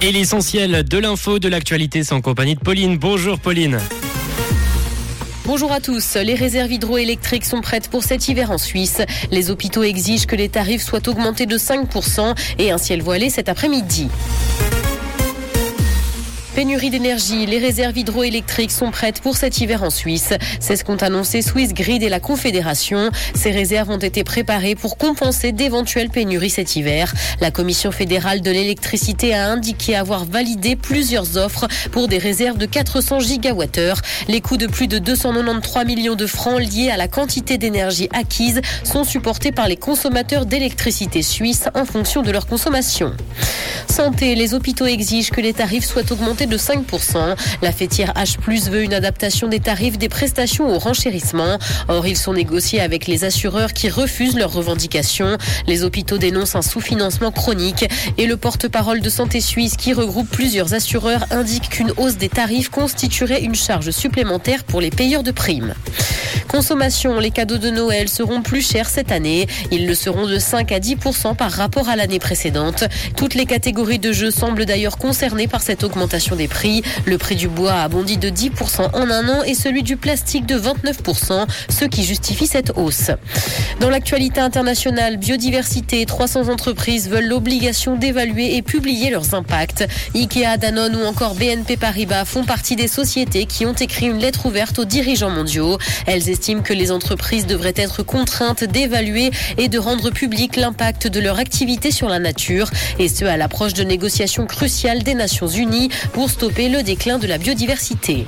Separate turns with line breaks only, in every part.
Et l'essentiel de l'info, de l'actualité, en compagnie de Pauline. Bonjour Pauline.
Bonjour à tous. Les réserves hydroélectriques sont prêtes pour cet hiver en Suisse. Les hôpitaux exigent que les tarifs soient augmentés de 5% et un ciel voilé cet après-midi. Pénurie d'énergie, les réserves hydroélectriques sont prêtes pour cet hiver en Suisse. C'est ce qu'ont annoncé Swiss Grid et la Confédération. Ces réserves ont été préparées pour compenser d'éventuelles pénuries cet hiver. La Commission fédérale de l'électricité a indiqué avoir validé plusieurs offres pour des réserves de 400 gigawattheures. Les coûts de plus de 293 millions de francs liés à la quantité d'énergie acquise sont supportés par les consommateurs d'électricité suisses en fonction de leur consommation. Santé, les hôpitaux exigent que les tarifs soient augmentés de 5%. La fêtière H+, veut une adaptation des tarifs des prestations au renchérissement. Or, ils sont négociés avec les assureurs qui refusent leurs revendications. Les hôpitaux dénoncent un sous-financement chronique et le porte-parole de Santé Suisse qui regroupe plusieurs assureurs indique qu'une hausse des tarifs constituerait une charge supplémentaire pour les payeurs de primes. Consommation, les cadeaux de Noël seront plus chers cette année. Ils le seront de 5 à 10% par rapport à l'année précédente. Toutes les catégories de jeux semblent d'ailleurs concernées par cette augmentation des prix. Le prix du bois a bondi de 10% en un an et celui du plastique de 29% ce qui justifie cette hausse. Dans l'actualité internationale, biodiversité, 300 entreprises veulent l'obligation d'évaluer et publier leurs impacts. Ikea, Danone ou encore BNP Paribas font partie des sociétés qui ont écrit une lettre ouverte aux dirigeants mondiaux. Elles estiment que les entreprises devraient être contraintes d'évaluer et de rendre public l'impact de leur activité sur la nature, et ce à l'approche de négociations cruciales des Nations Unies pour stopper le déclin de la biodiversité.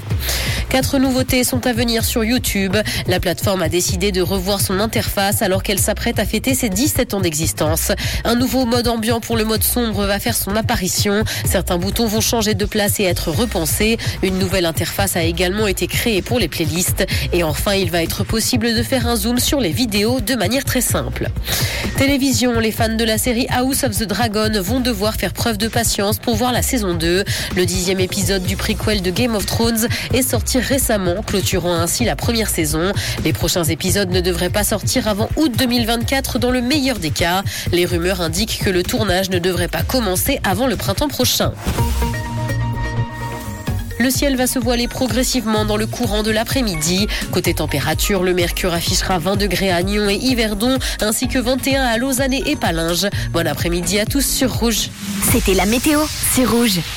Quatre nouveautés sont à venir sur YouTube. La plateforme a décidé de revoir son interface alors qu'elle s'apprête à fêter ses 17 ans d'existence. Un nouveau mode ambiant pour le mode sombre va faire son apparition. Certains boutons vont changer de place et être repensés. Une nouvelle interface a également été créée pour les playlists. Et enfin, il va être possible de faire un zoom sur les vidéos de manière très simple. Télévision, les fans de la série House of the Dragon vont devoir faire preuve de patience pour voir la saison 2. Le dixième épisode du prequel de Game of Thrones est sorti récemment, clôturant ainsi la première saison. Les prochains épisodes ne devraient pas sortir avant août 2024 dans le meilleur des cas. Les rumeurs indiquent que le tournage ne devrait pas commencer avant le printemps prochain. Le ciel va se voiler progressivement dans le courant de l'après-midi. Côté température, le mercure affichera 20 degrés à Nyon et Yverdon, ainsi que 21 à Lausanne et Palinges. Bon après-midi à tous sur Rouge.
C'était la météo, c'est Rouge.